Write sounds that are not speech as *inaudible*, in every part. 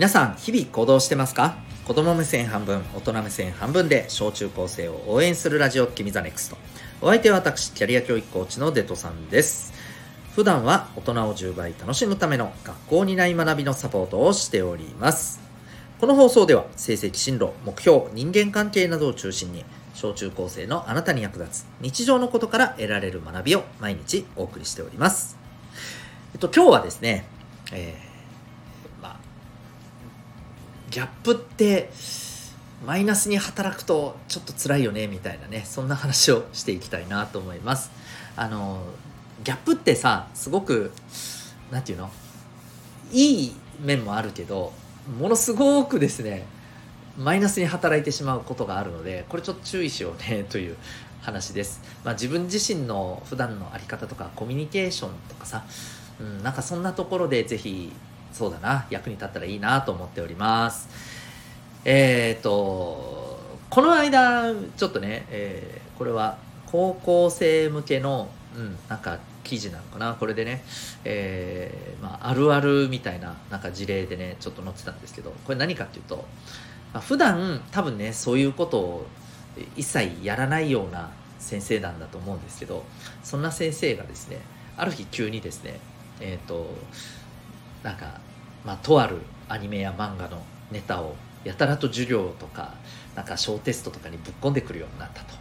皆さん日々行動してますか？子供目線半分大人目線半分で小中高生を応援するラジオ君 the NEXT。お相手は私キャリア教育コーチのデトさんです。普段は大人を10倍楽しむための学校にない学びのサポートをしております。この放送では成績進路目標人間関係などを中心に小中高生のあなたに役立つ日常のことから得られる学びを毎日お送りしております。えっと今日はですね、えー、ギャップってマイナスに働くとちょっと辛いよねみたいなねそんな話をしていきたいなと思います。あのギャップってさすごく何て言うの？いい面もあるけどものすごくですねマイナスに働いてしまうことがあるのでこれちょっと注意しようねという話です、まあ、自分自身の普段の在り方とかコミュニケーションとかさ、うん、なんかそんなところでぜひそうだな役に立ったらいいなと思っております。えっ、ー、とこの間ちょっとね、えー、これは高校生向けの、うん、なんか記事なのかな。これでね、えー、まあ、あるあるみたいななんか事例でねちょっと載ってたんですけどこれ何かっていうと、まあ、普段多分ねそういうことを一切やらないような先生なんだと思うんですけどそんな先生がですねある日急にですねえっ、ー、となんか、まあ、とあるアニメや漫画のネタをやたらと授業とかなんか小テストとかにぶっ込んでくるようになったと。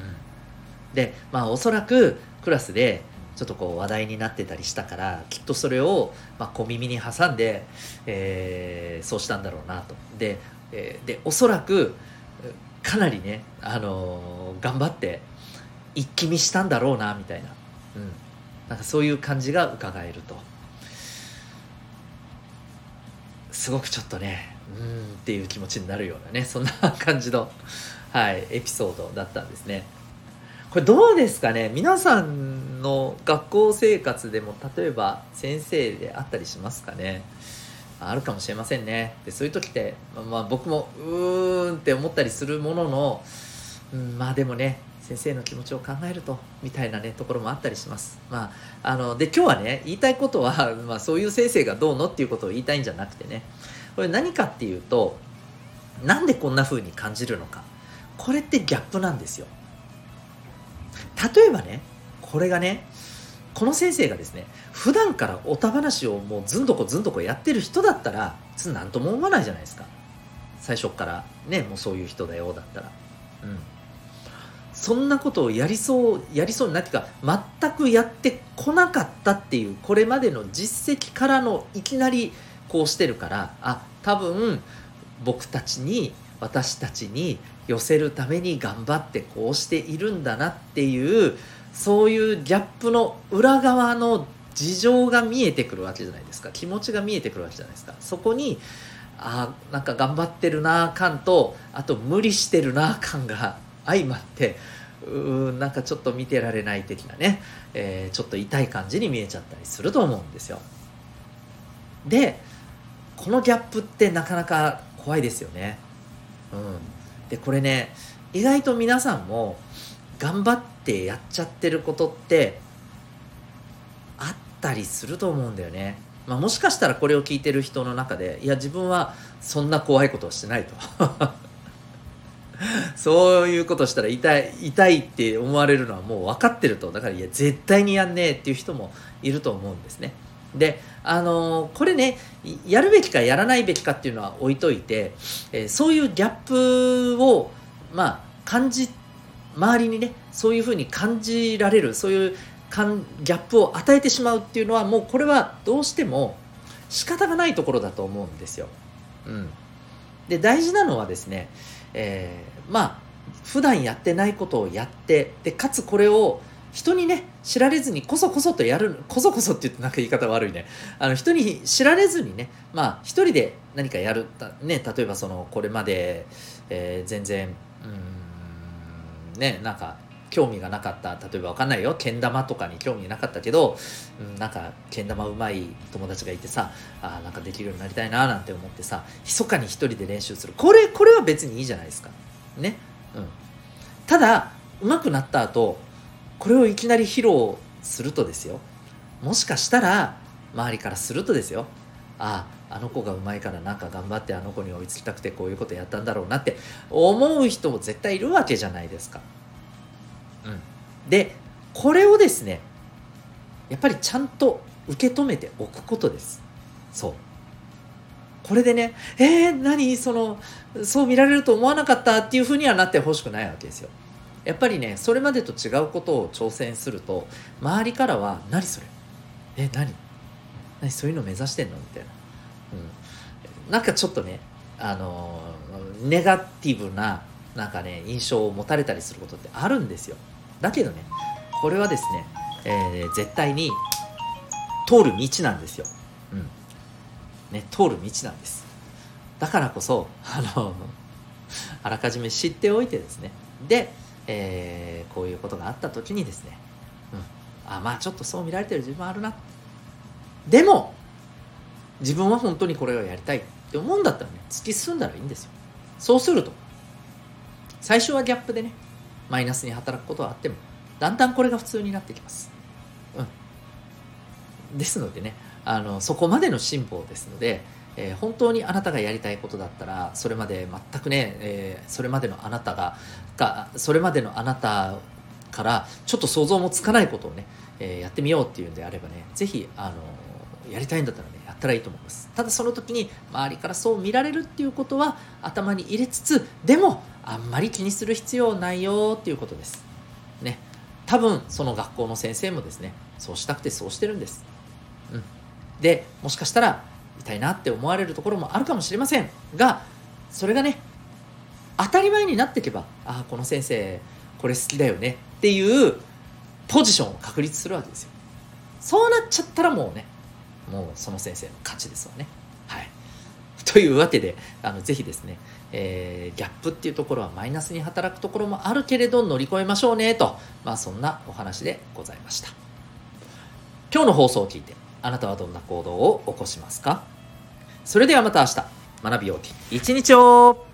うん、でまあおそらくクラスでちょっとこう話題になってたりしたからきっとそれを、まあ、小耳に挟んで、えー、そうしたんだろうなと。で,、えー、でおそらくかなりね、あのー、頑張って一気見したんだろうなみたいな,、うん、なんかそういう感じが伺えると。すごくちょっとねうん。っていう気持ちになるようなねそんな感じの、はい、エピソードだったんですね。これどうですかね？皆さんの学校生活でも例えば先生であったりしますかね？あるかもしれませんね。でそういう時って、まあ、まあ、僕もうーんって思ったりするものの、うん、まあでもね先生の気持ちを考えるとみたいなねところもあったりします。まああので今日はね言いたいことは、*laughs* まあ、そういう先生がどうのっていうことを言いたいんじゃなくてね。これ何かっていうとなんでこんな風に感じるのか。これってギャップなんですよ。例えばねこれがねこの先生がですね普段からおた話をもうずんどこずんどこやってる人だったら何とも思わないじゃないですか。最初からねもうそういう人だよだったら。うん。そんなことをやりそうやりそうになってか全くやってこなかったっていうこれまでの実績からのいきなりこうしてるからあ多分僕たちに私たちに寄せるために頑張ってこうしているんだなっていうそういうギャップの裏側の事情が見えてくるわけじゃないですか。気持ちが見えてくるわけじゃないですか。そこにあなんか頑張ってるな感とあと無理してるな感が相まってうんなんかちょっと見てられない的なね、えー、ちょっと痛い感じに見えちゃったりすると思うんですよ。でこのギャップってなかなか怖いですよね。うん。でこれね意外と皆さんも頑張ってやっちゃってることってあったりすると思うんだよね。まあ、もしかしたらこれを聞いてる人の中でいや自分はそんな怖いことをしてないと。*laughs* そういうことしたら痛い痛いって思われるのはもう分かってるとだからいや絶対にやんねえっていう人もいると思うんですね。であのこれねやるべきかやらないべきかっていうのは置いといて、えー、そういうギャップをまあ感じ周りにねそういうふうに感じられるそういうギャップを与えてしまうっていうのはもうこれはどうしても仕方がないところだと思うんですよ。うん、で大事なのはですね、えー、まあ普段やってないことをやってでかつこれを人にね知られずにこそこそとやるこそこそって言ってなんか言い方悪いね。あの人に知られずにねまあ一人で何かやるね例えばそのこれまで、えー、全然うんねなんか興味がなかった例えば分かんないよけん玉とかに興味なかったけど、うん、なんかけん玉うまい友達がいてさあなんかできるようになりたいななんて思ってさ密かに一人で練習する。これこれは別にいいじゃないですか。ね。うん。ただ上手くなった後これをいきなり披露するとですよ。もしかしたら周りからするとですよ。ああの子がうまいからなんか頑張ってあの子に追いつきたくてこういうことやったんだろうなって思う人も絶対いるわけじゃないですか。うん、でこれをですねやっぱりちゃんと受け止めておくことです。そう。これでねえー、何？そのそう見られると思わなかったっていうふうにはなってほしくないわけですよ。やっぱりねそれまでと違うことを挑戦すると周りからは「何それ？え何？何そういうの目指してんの?」みたいな、うん、なんかちょっとねあのネガティブななんかね印象を持たれたりすることってあるんですよ。だけどねこれはですね、えー、絶対に通る道なんですよ、うん。ね、通る道なんです。だからこそ *laughs* あのあらかじめ知っておいてですね。でえー、こういうことがあった時にですね、うん、あまあちょっとそう見られてる自分あるな。でも自分は本当にこれをやりたい。って思うんだったらね突き進んだらいいんですよ。そうすると最初はギャップでねマイナスに働くことはあってもだんだんこれが普通になってきます。うん。ですのでねあのそこまでの進歩ですのでえー、本当にあなたがやりたいことだったらそれまで全くね、えー、それまでのあなたががそれまでのあなたからちょっと想像もつかないことをね、えー、やってみようっていうんであればね是非あのやりたいんだったらねやったらいいと思います。ただその時に周りからそう見られるっていうことは頭に入れつつでもあんまり気にする必要ないよっていうことです。ね。多分その学校の先生もですねそうしたくてそうしてるんです、うん、でもしかしたらたいなって思われるところもあるかもしれません。がそれがね当たり前になっていけばああこの先生これ好きだよねっていうポジションを確立するわけですよ。そうなっちゃったらもうねもうその先生の勝ちですわね。はい。というわけであのぜひですね、えー、ギャップっていうところはマイナスに働くところもあるけれど乗り越えましょうねとまあそんなお話でございました。今日の放送を聞いてあなたはどんな行動を起こしますか？それではまた明日学びようき一日を